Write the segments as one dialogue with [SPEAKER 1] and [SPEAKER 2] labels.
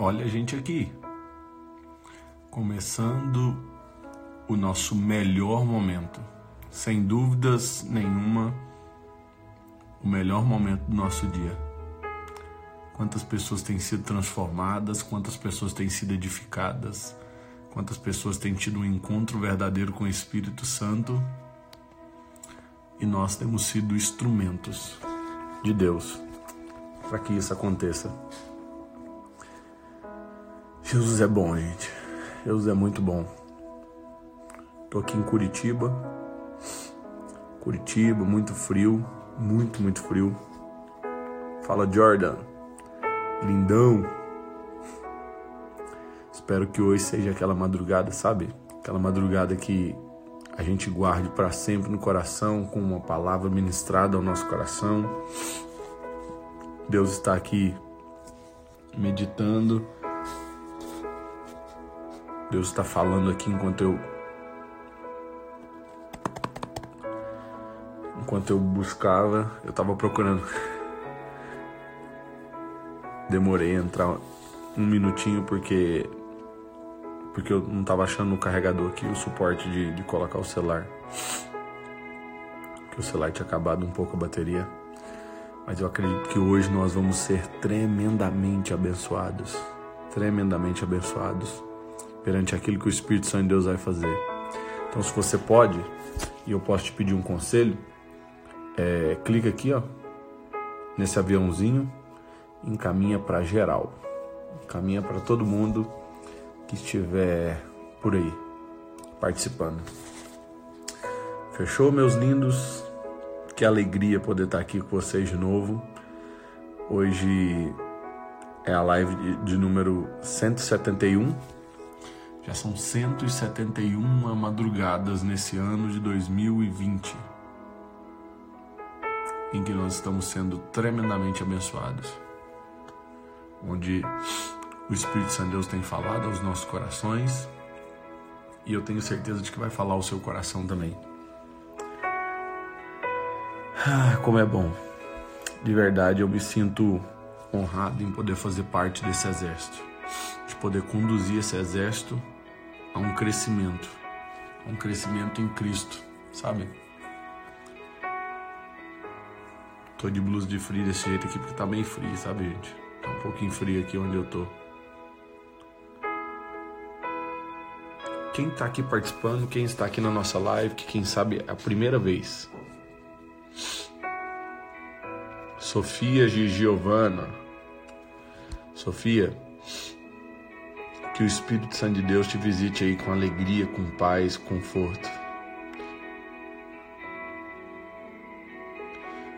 [SPEAKER 1] olha a gente aqui. Começando o nosso melhor momento. Sem dúvidas nenhuma, o melhor momento do nosso dia. Quantas pessoas têm sido transformadas, quantas pessoas têm sido edificadas, quantas pessoas têm tido um encontro verdadeiro com o Espírito Santo e nós temos sido instrumentos de Deus para que isso aconteça. Jesus é bom, gente. Jesus é muito bom. Tô aqui em Curitiba. Curitiba, muito frio, muito, muito frio. Fala Jordan. Lindão. Espero que hoje seja aquela madrugada, sabe? Aquela madrugada que a gente guarde para sempre no coração, com uma palavra ministrada ao nosso coração. Deus está aqui meditando. Deus está falando aqui enquanto eu enquanto eu buscava, eu estava procurando. Demorei a entrar um minutinho porque porque eu não estava achando o carregador aqui, o suporte de, de colocar o celular. Que o celular tinha acabado um pouco a bateria. Mas eu acredito que hoje nós vamos ser tremendamente abençoados. Tremendamente abençoados perante aquilo que o Espírito Santo de Deus vai fazer. Então, se você pode, e eu posso te pedir um conselho, é, clica aqui, ó, nesse aviãozinho, encaminha para geral, encaminha para todo mundo que estiver por aí participando. Fechou, meus lindos? Que alegria poder estar aqui com vocês de novo. Hoje é a live de, de número 171. Já são 171 madrugadas nesse ano de 2020 em que nós estamos sendo tremendamente abençoados. Onde o Espírito Santo de Deus tem falado aos nossos corações e eu tenho certeza de que vai falar ao seu coração também. Ah, como é bom. De verdade, eu me sinto honrado em poder fazer parte desse exército, de poder conduzir esse exército a um crescimento, a um crescimento em Cristo, sabe? Tô de blusa de frio desse jeito aqui porque tá bem frio, sabe, gente? Tá um pouquinho frio aqui onde eu tô. quem está aqui participando, quem está aqui na nossa live, que quem sabe é a primeira vez. Sofia Giovana. Sofia, que o Espírito Santo de Deus te visite aí com alegria, com paz, conforto.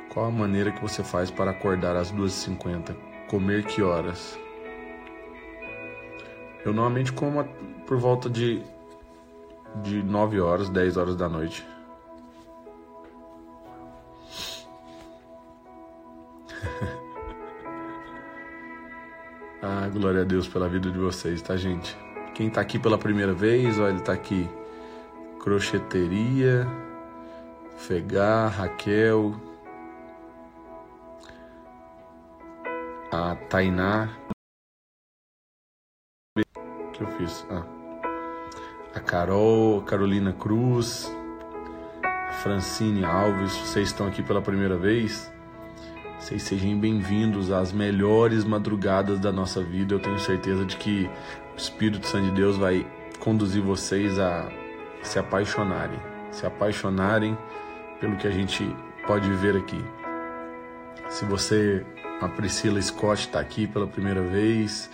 [SPEAKER 1] Qual a maneira que você faz para acordar às 2h50? Comer que horas? Eu normalmente como por volta de de 9 horas, 10 horas da noite. Glória a Deus pela vida de vocês, tá, gente? Quem tá aqui pela primeira vez, olha, tá aqui. Crocheteria, Fegar, Raquel, a Tainá. Que eu fiz? Ah a Carol, Carolina Cruz, a Francine Alves, vocês estão aqui pela primeira vez. Vocês sejam bem-vindos às melhores madrugadas da nossa vida. Eu tenho certeza de que o Espírito Santo de Deus vai conduzir vocês a se apaixonarem, se apaixonarem pelo que a gente pode ver aqui. Se você, a Priscila Scott, está aqui pela primeira vez,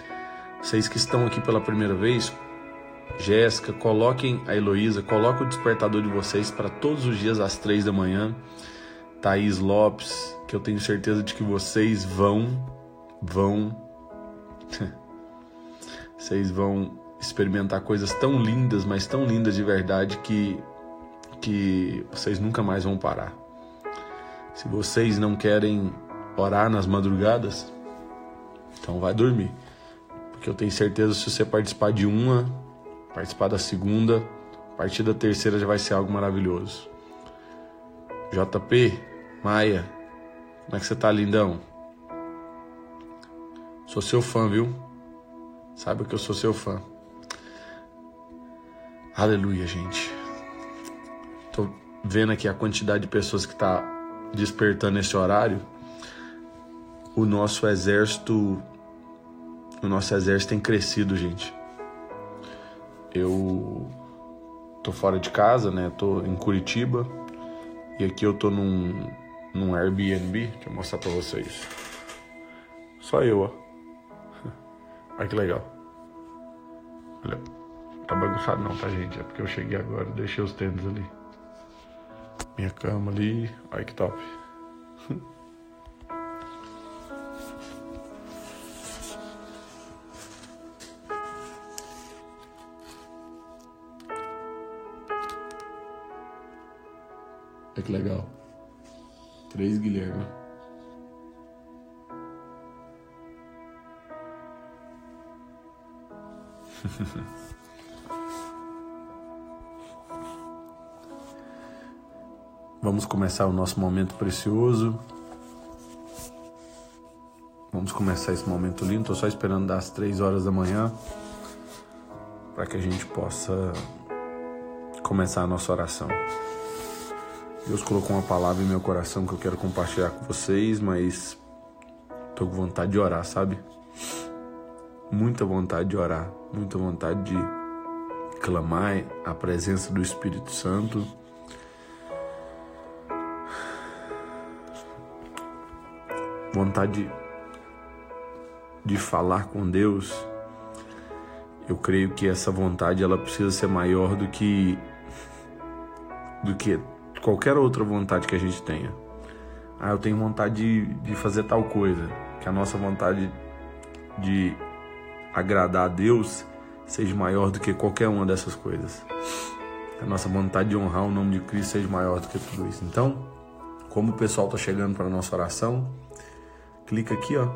[SPEAKER 1] vocês que estão aqui pela primeira vez, Jéssica, coloquem a Heloísa, coloquem o despertador de vocês para todos os dias às três da manhã. Thaís Lopes, que eu tenho certeza de que vocês vão, vão, vocês vão experimentar coisas tão lindas, mas tão lindas de verdade que, que vocês nunca mais vão parar. Se vocês não querem orar nas madrugadas, então vai dormir. Porque eu tenho certeza se você participar de uma, participar da segunda, partir da terceira já vai ser algo maravilhoso. JP, Maia, como é que você tá, lindão? Sou seu fã, viu? Saiba que eu sou seu fã. Aleluia, gente. Tô vendo aqui a quantidade de pessoas que tá despertando esse horário. O nosso exército o nosso exército tem crescido, gente. Eu tô fora de casa, né? Tô em Curitiba e aqui eu tô num, num Airbnb. Deixa eu mostrar pra vocês. Só eu, ó. Olha que legal. Olha, tá bagunçado não, tá, gente? É porque eu cheguei agora deixei os tênis ali. Minha cama ali. Olha que top. Olha que legal. Três Guilherme. Vamos começar o nosso momento precioso. Vamos começar esse momento lindo. Estou só esperando das três horas da manhã para que a gente possa começar a nossa oração. Deus colocou uma palavra em meu coração que eu quero compartilhar com vocês, mas tô com vontade de orar, sabe? Muita vontade de orar, muita vontade de clamar a presença do Espírito Santo. Vontade de, de falar com Deus. Eu creio que essa vontade ela precisa ser maior do que do que qualquer outra vontade que a gente tenha. Ah, eu tenho vontade de, de fazer tal coisa. Que a nossa vontade de agradar a Deus seja maior do que qualquer uma dessas coisas. Que a nossa vontade de honrar o nome de Cristo seja maior do que tudo isso. Então, como o pessoal está chegando para a nossa oração, clica aqui, ó.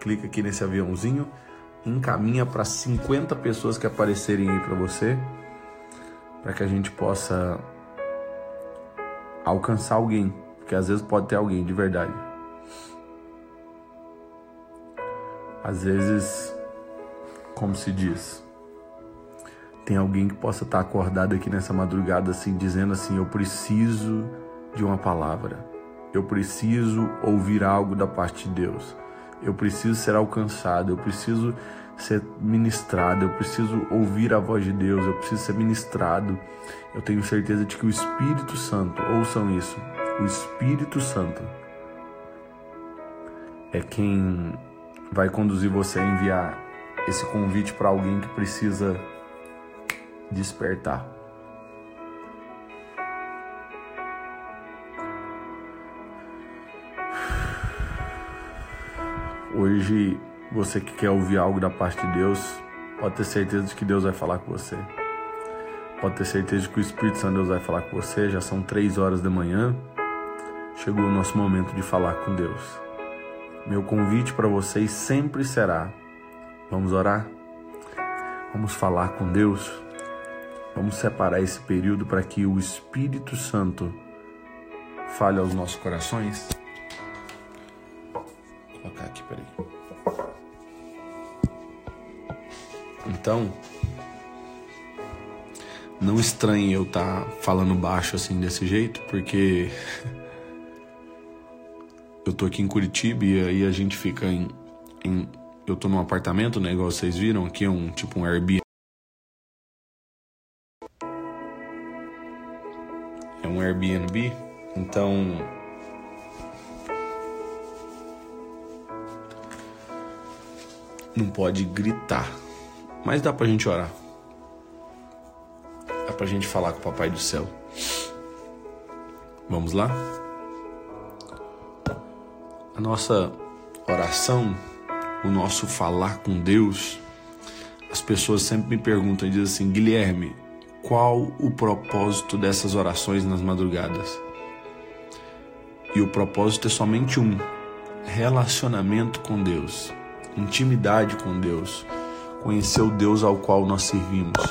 [SPEAKER 1] Clica aqui nesse aviãozinho, encaminha para 50 pessoas que aparecerem aí para você, para que a gente possa alcançar alguém, porque às vezes pode ter alguém de verdade. Às vezes, como se diz, tem alguém que possa estar acordado aqui nessa madrugada assim, dizendo assim: Eu preciso de uma palavra, eu preciso ouvir algo da parte de Deus, eu preciso ser alcançado, eu preciso ser ministrado, eu preciso ouvir a voz de Deus, eu preciso ser ministrado. Eu tenho certeza de que o Espírito Santo, ouçam isso, o Espírito Santo é quem vai conduzir você a enviar esse convite para alguém que precisa despertar. Hoje você que quer ouvir algo da parte de Deus, pode ter certeza de que Deus vai falar com você. Pode ter certeza de que o Espírito Santo Deus vai falar com você. Já são três horas da manhã. Chegou o nosso momento de falar com Deus. Meu convite para vocês sempre será: vamos orar? Vamos falar com Deus? Vamos separar esse período para que o Espírito Santo fale aos nossos corações? Vou colocar aqui, peraí. Então, não estranhe eu estar tá falando baixo assim desse jeito, porque eu tô aqui em Curitiba e aí a gente fica em, em eu tô num apartamento, né, igual vocês viram, aqui é um tipo um Airbnb. É um Airbnb, então não pode gritar mas dá pra gente orar. Dá pra gente falar com o Papai do Céu. Vamos lá? A nossa oração, o nosso falar com Deus, as pessoas sempre me perguntam e dizem assim: Guilherme, qual o propósito dessas orações nas madrugadas? E o propósito é somente um: relacionamento com Deus, intimidade com Deus conhecer o Deus ao qual nós servimos.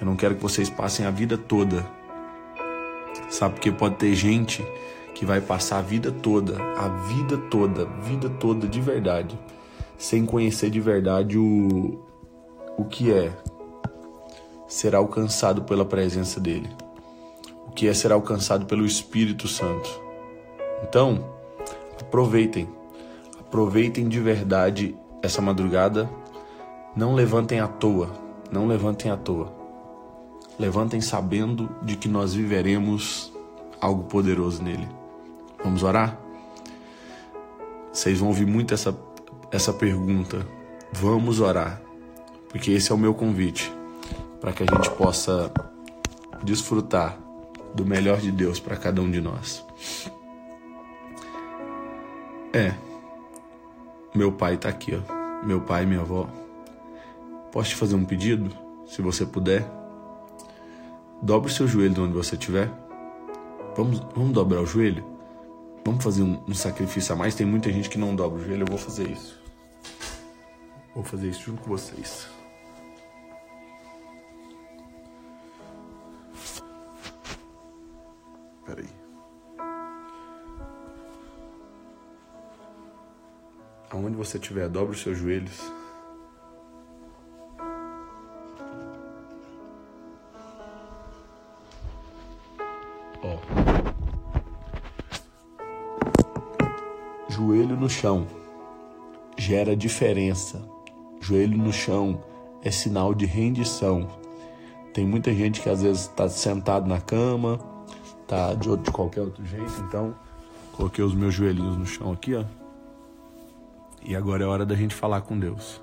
[SPEAKER 1] Eu não quero que vocês passem a vida toda. Sabe porque pode ter gente que vai passar a vida toda, a vida toda, vida toda de verdade, sem conhecer de verdade o, o que é ser alcançado pela presença dele, o que é ser alcançado pelo Espírito Santo. Então, aproveitem, aproveitem de verdade essa madrugada, não levantem à toa, não levantem à toa. Levantem sabendo de que nós viveremos algo poderoso nele. Vamos orar? Vocês vão ouvir muito essa, essa pergunta. Vamos orar. Porque esse é o meu convite para que a gente possa desfrutar do melhor de Deus para cada um de nós. É, meu pai está aqui, ó. Meu pai e minha avó. Posso te fazer um pedido, se você puder? Dobre o seu joelho onde você estiver. Vamos, vamos dobrar o joelho? Vamos fazer um, um, sacrifício a mais? Tem muita gente que não dobra o joelho, eu vou fazer isso. Vou fazer isso junto com vocês. Peraí. Aonde você estiver, dobre os seus joelhos. Chão gera diferença. Joelho no chão é sinal de rendição. Tem muita gente que às vezes está sentado na cama, tá de, outro, de qualquer outro jeito. Então, coloquei os meus joelhinhos no chão aqui, ó. E agora é hora da gente falar com Deus.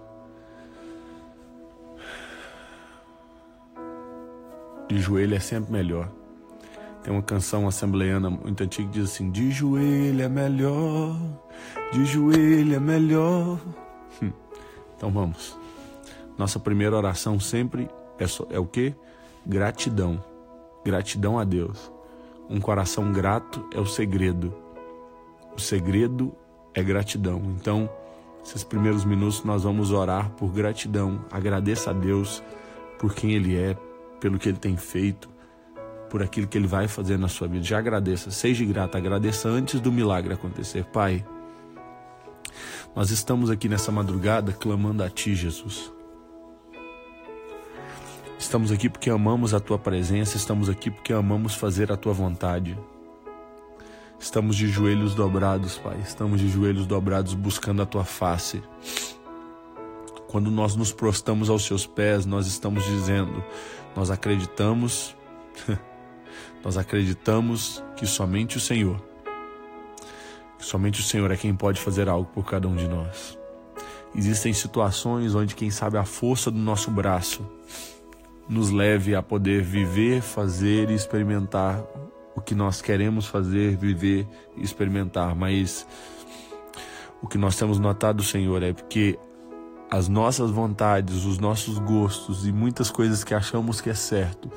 [SPEAKER 1] De joelho é sempre melhor. Tem uma canção assembleiana muito antiga que diz assim: De joelho é melhor, de joelho é melhor. Hum. Então vamos. Nossa primeira oração sempre é, só, é o que? Gratidão. Gratidão a Deus. Um coração grato é o segredo. O segredo é gratidão. Então, esses primeiros minutos nós vamos orar por gratidão. Agradeça a Deus por quem Ele é, pelo que Ele tem feito por aquilo que Ele vai fazer na sua vida. Já agradeça, seja grato, agradeça antes do milagre acontecer. Pai, nós estamos aqui nessa madrugada clamando a Ti, Jesus. Estamos aqui porque amamos a Tua presença, estamos aqui porque amamos fazer a Tua vontade. Estamos de joelhos dobrados, Pai, estamos de joelhos dobrados buscando a Tua face. Quando nós nos prostamos aos Seus pés, nós estamos dizendo: Nós acreditamos Nós acreditamos que somente o Senhor, que somente o Senhor é quem pode fazer algo por cada um de nós. Existem situações onde, quem sabe, a força do nosso braço nos leve a poder viver, fazer e experimentar o que nós queremos fazer, viver e experimentar, mas o que nós temos notado, Senhor, é porque as nossas vontades, os nossos gostos e muitas coisas que achamos que é certo,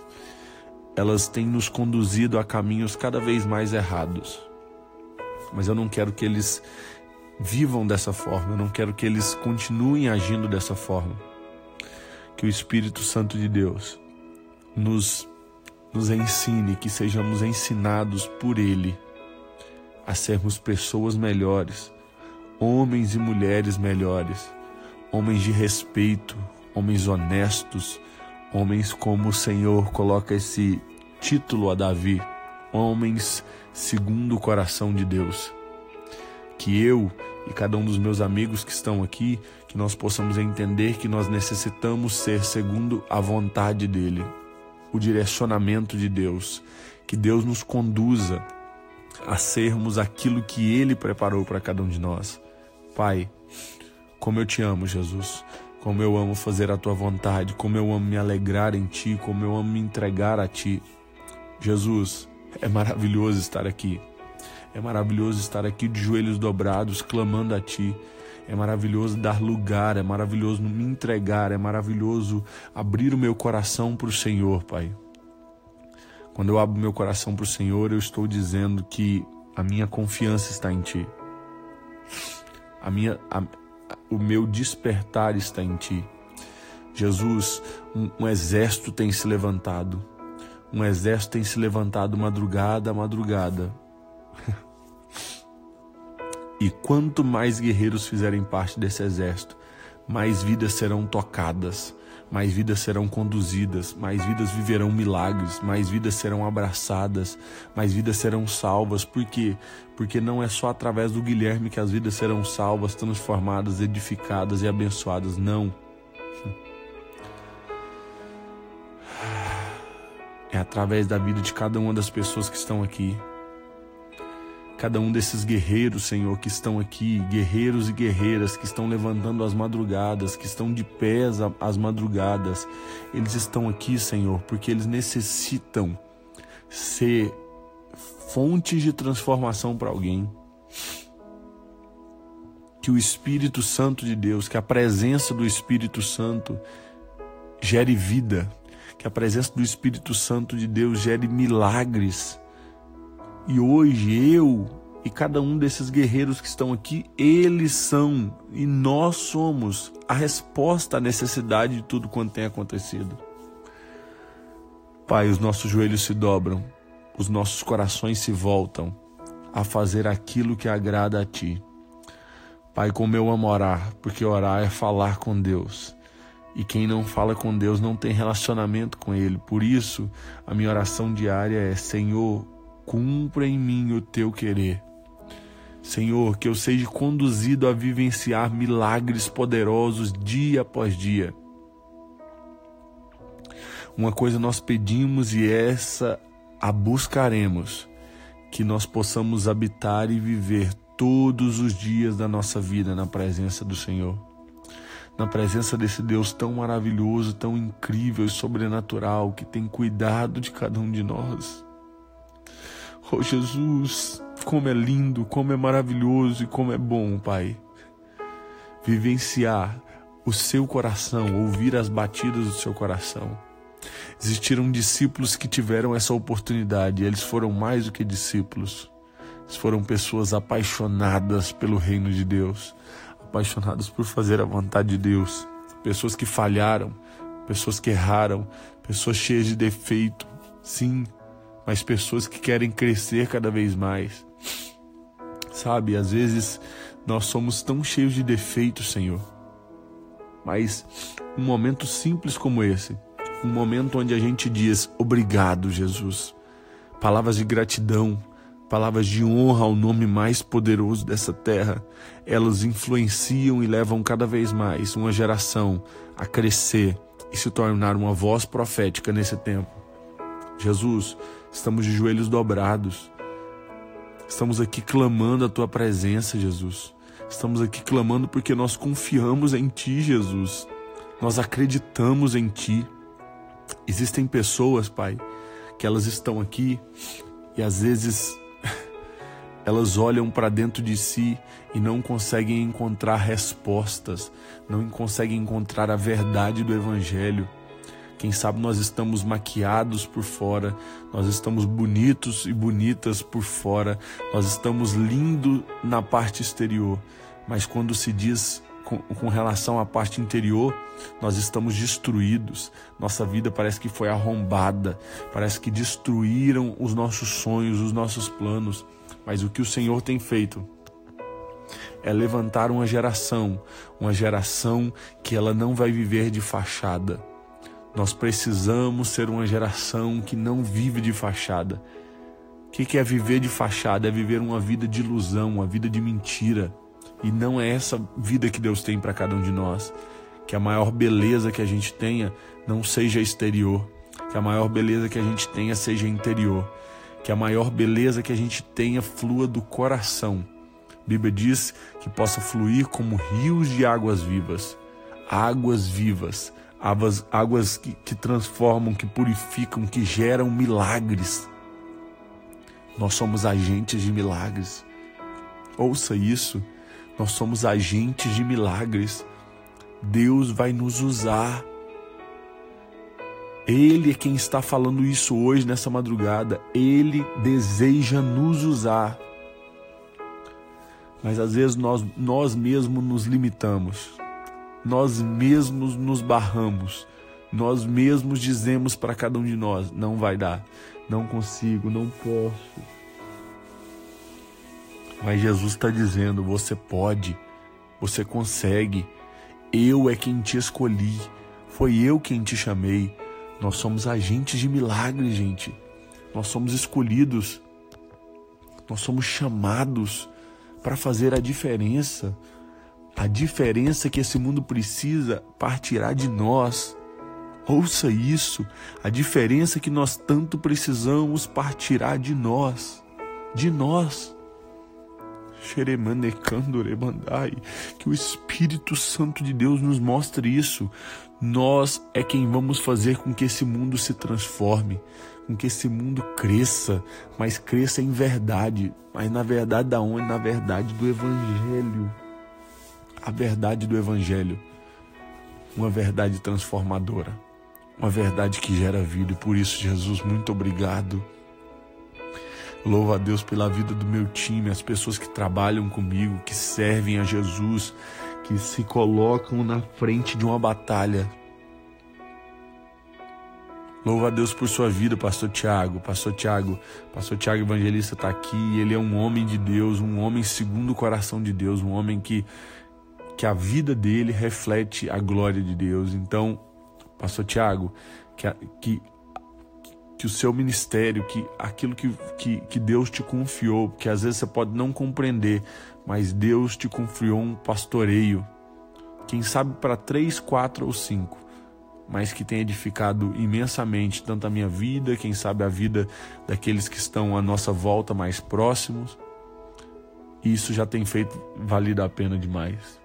[SPEAKER 1] elas têm nos conduzido a caminhos cada vez mais errados. Mas eu não quero que eles vivam dessa forma, eu não quero que eles continuem agindo dessa forma. Que o Espírito Santo de Deus nos, nos ensine, que sejamos ensinados por Ele a sermos pessoas melhores, homens e mulheres melhores, homens de respeito, homens honestos, Homens como o Senhor coloca esse título a Davi, homens segundo o coração de Deus. Que eu e cada um dos meus amigos que estão aqui, que nós possamos entender que nós necessitamos ser segundo a vontade dele, o direcionamento de Deus, que Deus nos conduza a sermos aquilo que ele preparou para cada um de nós. Pai, como eu te amo, Jesus. Como eu amo fazer a tua vontade, como eu amo me alegrar em ti, como eu amo me entregar a ti. Jesus, é maravilhoso estar aqui. É maravilhoso estar aqui de joelhos dobrados, clamando a ti. É maravilhoso dar lugar, é maravilhoso me entregar, é maravilhoso abrir o meu coração para o Senhor, Pai. Quando eu abro meu coração para o Senhor, eu estou dizendo que a minha confiança está em Ti. A minha, a, o meu despertar está em ti. Jesus, um, um, exército tem se levantado. Um exército tem se levantado madrugada a madrugada. E quanto mais guerreiros fizerem parte desse exército, mais vidas serão tocadas, mais vidas serão conduzidas, mais vidas viverão milagres, mais vidas serão abraçadas, mais vidas serão salvas. Por quê? Porque não é só através do Guilherme que as vidas serão salvas, transformadas, edificadas e abençoadas. Não. É através da vida de cada uma das pessoas que estão aqui cada um desses guerreiros, Senhor, que estão aqui, guerreiros e guerreiras que estão levantando as madrugadas, que estão de pés as madrugadas, eles estão aqui, Senhor, porque eles necessitam ser fontes de transformação para alguém. Que o Espírito Santo de Deus, que a presença do Espírito Santo gere vida, que a presença do Espírito Santo de Deus gere milagres e hoje eu e cada um desses guerreiros que estão aqui, eles são e nós somos a resposta à necessidade de tudo quanto tem acontecido. Pai, os nossos joelhos se dobram, os nossos corações se voltam a fazer aquilo que agrada a Ti. Pai, como eu amo orar, porque orar é falar com Deus. E quem não fala com Deus não tem relacionamento com Ele. Por isso, a minha oração diária é: Senhor, cumpra em mim o teu querer. Senhor, que eu seja conduzido a vivenciar milagres poderosos dia após dia. Uma coisa nós pedimos e essa a buscaremos, que nós possamos habitar e viver todos os dias da nossa vida na presença do Senhor. Na presença desse Deus tão maravilhoso, tão incrível e sobrenatural que tem cuidado de cada um de nós. Oh Jesus, como é lindo, como é maravilhoso e como é bom, Pai. Vivenciar o seu coração, ouvir as batidas do seu coração. Existiram discípulos que tiveram essa oportunidade, eles foram mais do que discípulos. Eles foram pessoas apaixonadas pelo reino de Deus, apaixonadas por fazer a vontade de Deus, pessoas que falharam, pessoas que erraram, pessoas cheias de defeito. Sim, mas pessoas que querem crescer cada vez mais. Sabe, às vezes nós somos tão cheios de defeitos, Senhor. Mas um momento simples como esse, um momento onde a gente diz obrigado, Jesus. Palavras de gratidão, palavras de honra ao nome mais poderoso dessa terra, elas influenciam e levam cada vez mais uma geração a crescer e se tornar uma voz profética nesse tempo. Jesus, Estamos de joelhos dobrados. Estamos aqui clamando a tua presença, Jesus. Estamos aqui clamando porque nós confiamos em ti, Jesus. Nós acreditamos em ti. Existem pessoas, Pai, que elas estão aqui e às vezes elas olham para dentro de si e não conseguem encontrar respostas, não conseguem encontrar a verdade do Evangelho. Quem sabe nós estamos maquiados por fora, nós estamos bonitos e bonitas por fora, nós estamos lindos na parte exterior, mas quando se diz com, com, relação à parte interior, nós estamos destruídos. Nossa vida parece que foi arrombada, parece que destruíram os nossos sonhos, os nossos planos. Mas o que o Senhor tem feito é levantar uma geração, uma geração que ela não vai viver de fachada nós precisamos ser uma geração que não vive de fachada. O que é viver de fachada? É viver uma vida de ilusão, uma vida de mentira. E não é essa vida que Deus tem para cada um de nós. Que a maior beleza que a gente tenha não seja exterior. Que a maior beleza que a gente tenha seja interior. Que a maior beleza que a gente tenha flua do coração. A Bíblia diz que possa fluir como rios de águas vivas. Águas vivas águas, águas que, que transformam, que purificam, que geram milagres. Nós somos agentes de milagres. Ouça isso. Nós somos agentes de milagres. Deus vai nos usar. Ele é quem está falando isso hoje, nessa madrugada. Ele deseja nos usar. Mas às vezes nós, nós mesmos nos limitamos nós mesmos nos barramos, nós mesmos dizemos para cada um de nós: não vai dar, não consigo, não posso. Mas Jesus está dizendo: você pode, você consegue. Eu é quem te escolhi, foi eu quem te chamei. Nós somos agentes de milagre, gente. Nós somos escolhidos. Nós somos chamados para fazer a diferença. A diferença que esse mundo precisa partirá de nós. Ouça isso. A diferença que nós tanto precisamos partirá de nós. De nós. Que o Espírito Santo de Deus nos mostre isso. Nós é quem vamos fazer com que esse mundo se transforme, com que esse mundo cresça, mas cresça em verdade. Mas na verdade da onde? Na verdade do Evangelho. A verdade do Evangelho. Uma verdade transformadora. Uma verdade que gera vida. E por isso, Jesus, muito obrigado Louvo a Deus pela vida do meu time, as pessoas que trabalham comigo, que servem a Jesus, que se colocam na frente de uma batalha. Louvo a Deus por sua vida, pastor Tiago. Pastor Tiago, pastor Tiago Evangelista está aqui. Ele é um homem de Deus, um homem segundo o coração de Deus, um homem que, que a vida dele reflete a glória de Deus. Então, pastor Tiago, que, que que o seu ministério, que aquilo que, que, que Deus te confiou, que às vezes você pode não compreender, mas Deus te confiou um pastoreio, quem sabe para três, quatro ou cinco, mas que tem edificado imensamente tanto a minha vida, quem sabe a vida daqueles que estão à nossa volta mais próximos. E isso já tem feito valido a pena demais.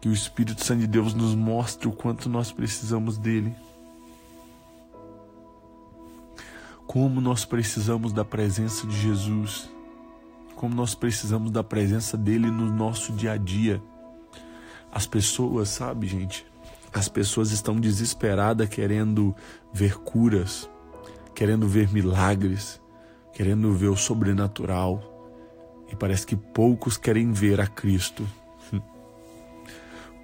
[SPEAKER 1] Que o Espírito Santo de Deus nos mostre o quanto nós precisamos dele. Como nós precisamos da presença de Jesus, como nós precisamos da presença dele no nosso dia a dia. As pessoas, sabe, gente? As pessoas estão desesperadas querendo ver curas, querendo ver milagres, querendo ver o sobrenatural. E parece que poucos querem ver a Cristo.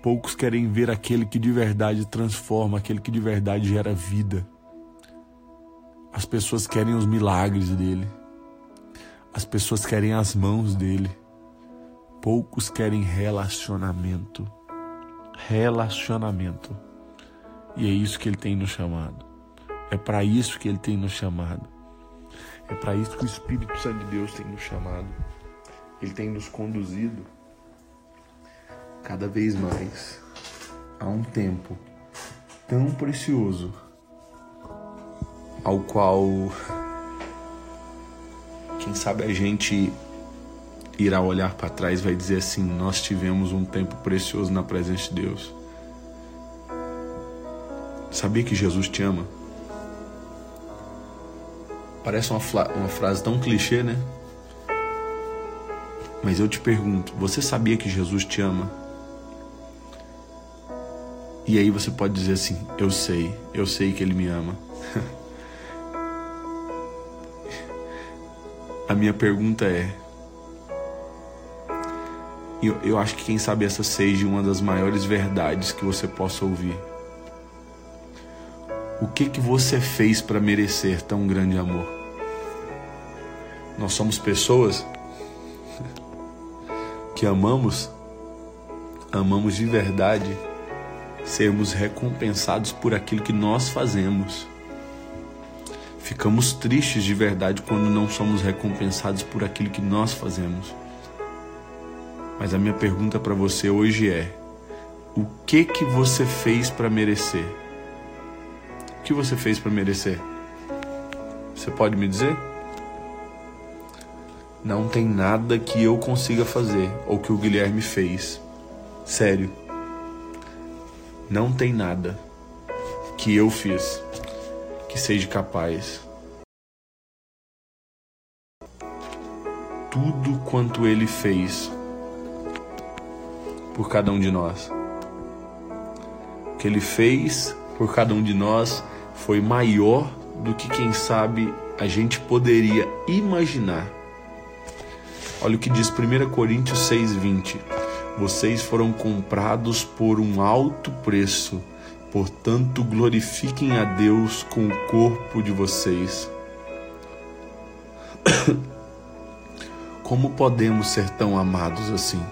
[SPEAKER 1] Poucos querem ver aquele que de verdade transforma, aquele que de verdade gera vida. As pessoas querem os milagres dele. As pessoas querem as mãos dele. Poucos querem relacionamento. Relacionamento. E é isso que ele tem nos chamado. É para isso que ele tem nos chamado. É para isso que o Espírito Santo de Deus tem nos chamado. Ele tem nos conduzido cada vez mais a um tempo tão precioso ao qual, quem sabe, a gente irá olhar para trás vai dizer assim: Nós tivemos um tempo precioso na presença de Deus. Sabia que Jesus te ama? Parece uma, uma frase tão clichê, né? Mas eu te pergunto: você sabia que Jesus te ama? E aí você pode dizer assim: Eu sei, eu sei que Ele me ama. A minha pergunta é: eu, eu acho que quem sabe essa seja uma das maiores verdades que você possa ouvir. O que que você fez para merecer tão grande amor? Nós somos pessoas que amamos, amamos de verdade sermos recompensados por aquilo que nós fazemos. Ficamos tristes de verdade quando não somos recompensados por aquilo que nós fazemos. Mas a minha pergunta para você hoje é: o que que você fez para merecer? O que você fez para merecer? Você pode me dizer? Não tem nada que eu consiga fazer ou que o Guilherme fez. Sério. Não tem nada que eu fiz que seja capaz. Tudo quanto ele fez por cada um de nós. O que ele fez por cada um de nós foi maior do que, quem sabe, a gente poderia imaginar. Olha o que diz 1 Coríntios 6,20: Vocês foram comprados por um alto preço Portanto, glorifiquem a Deus com o corpo de vocês. como podemos ser tão amados assim?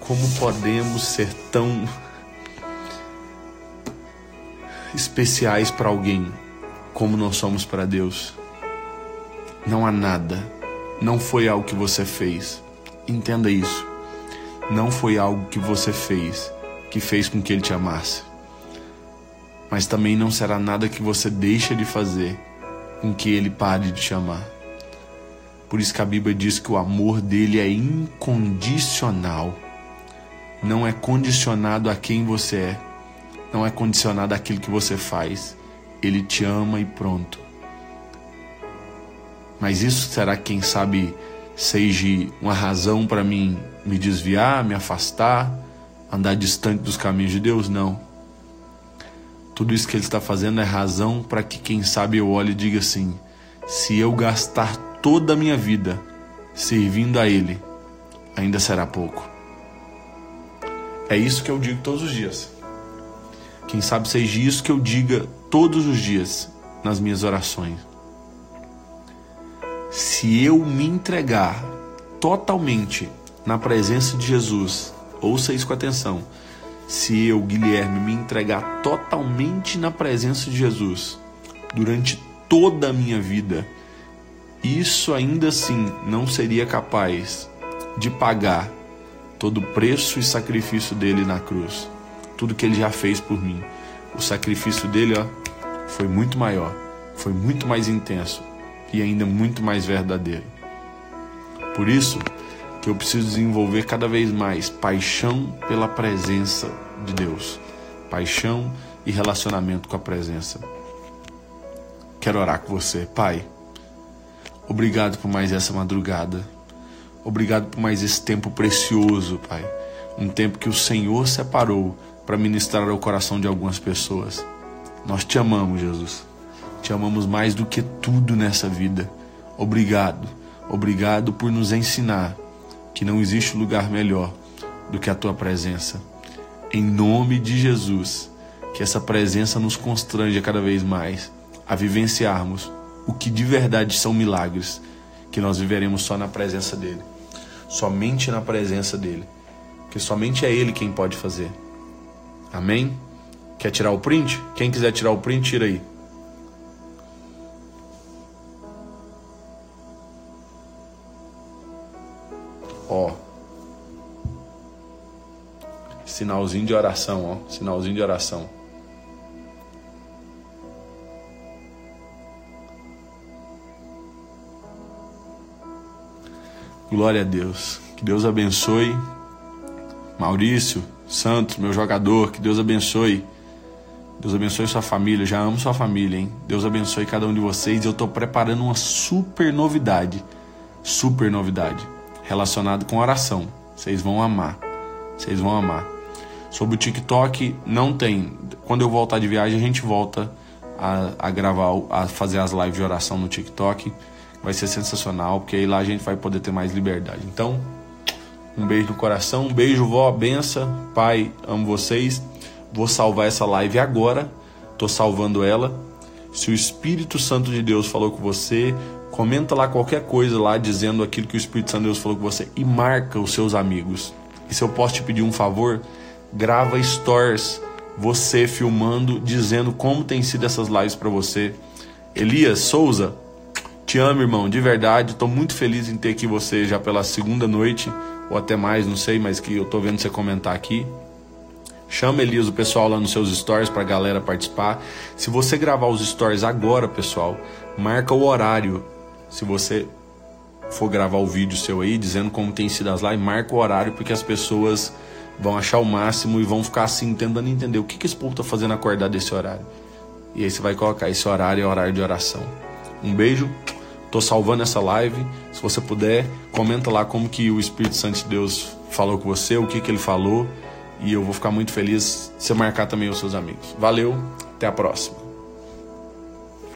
[SPEAKER 1] Como podemos ser tão especiais para alguém como nós somos para Deus? Não há nada, não foi algo que você fez. Entenda isso. Não foi algo que você fez que fez com que ele te amasse. Mas também não será nada que você deixa de fazer com que ele pare de te amar. Por isso que a Bíblia diz que o amor dele é incondicional. Não é condicionado a quem você é. Não é condicionado àquilo que você faz. Ele te ama e pronto. Mas isso será quem sabe seja uma razão para mim me desviar, me afastar, andar distante dos caminhos de Deus? Não. Tudo isso que ele está fazendo é razão para que quem sabe eu olhe e diga assim: se eu gastar toda a minha vida servindo a Ele, ainda será pouco. É isso que eu digo todos os dias. Quem sabe seja isso que eu diga todos os dias nas minhas orações. Se eu me entregar totalmente na presença de Jesus, ouça isso com atenção. Se eu, Guilherme, me entregar totalmente na presença de Jesus durante toda a minha vida, isso ainda assim não seria capaz de pagar todo o preço e sacrifício dele na cruz. Tudo que ele já fez por mim. O sacrifício dele ó, foi muito maior, foi muito mais intenso e ainda muito mais verdadeiro. Por isso que eu preciso desenvolver cada vez mais paixão pela presença de Deus, paixão e relacionamento com a presença. Quero orar com você, Pai. Obrigado por mais essa madrugada. Obrigado por mais esse tempo precioso, Pai. Um tempo que o Senhor separou para ministrar ao coração de algumas pessoas. Nós te amamos, Jesus. Te amamos mais do que tudo nessa vida. Obrigado. Obrigado por nos ensinar que não existe lugar melhor do que a tua presença. Em nome de Jesus, que essa presença nos constrange cada vez mais a vivenciarmos o que de verdade são milagres que nós viveremos só na presença dele. Somente na presença dele. Que somente é ele quem pode fazer. Amém? Quer tirar o print? Quem quiser tirar o print, tira aí. Ó. Sinalzinho de oração, ó. Sinalzinho de oração. Glória a Deus. Que Deus abençoe. Maurício, Santos, meu jogador, que Deus abençoe. Deus abençoe sua família. Eu já amo sua família, hein? Deus abençoe cada um de vocês. Eu estou preparando uma super novidade. Super novidade. Relacionado com oração. Vocês vão amar. Vocês vão amar. Sobre o TikTok, não tem. Quando eu voltar de viagem, a gente volta a, a gravar, a fazer as lives de oração no TikTok vai ser sensacional, porque aí lá a gente vai poder ter mais liberdade. Então, um beijo no coração, um beijo, vó, benção, pai, amo vocês. Vou salvar essa live agora, tô salvando ela. Se o Espírito Santo de Deus falou com você, comenta lá qualquer coisa lá dizendo aquilo que o Espírito Santo de Deus falou com você e marca os seus amigos. E se eu posso te pedir um favor, grava stories você filmando dizendo como tem sido essas lives para você. Elias Souza, te amo, irmão, de verdade. Estou muito feliz em ter aqui você já pela segunda noite, ou até mais, não sei, mas que eu estou vendo você comentar aqui. Chama Elias, o pessoal lá nos seus stories para a galera participar. Se você gravar os stories agora, pessoal, marca o horário. Se você for gravar o vídeo seu aí, dizendo como tem sido as lives, marca o horário, porque as pessoas vão achar o máximo e vão ficar assim, tentando entender o que, que esse povo está fazendo acordar desse horário. E aí você vai colocar esse horário é horário de oração. Um beijo, Tô salvando essa live. Se você puder, comenta lá como que o Espírito Santo de Deus falou com você, o que que ele falou, e eu vou ficar muito feliz se marcar também os seus amigos. Valeu, até a próxima.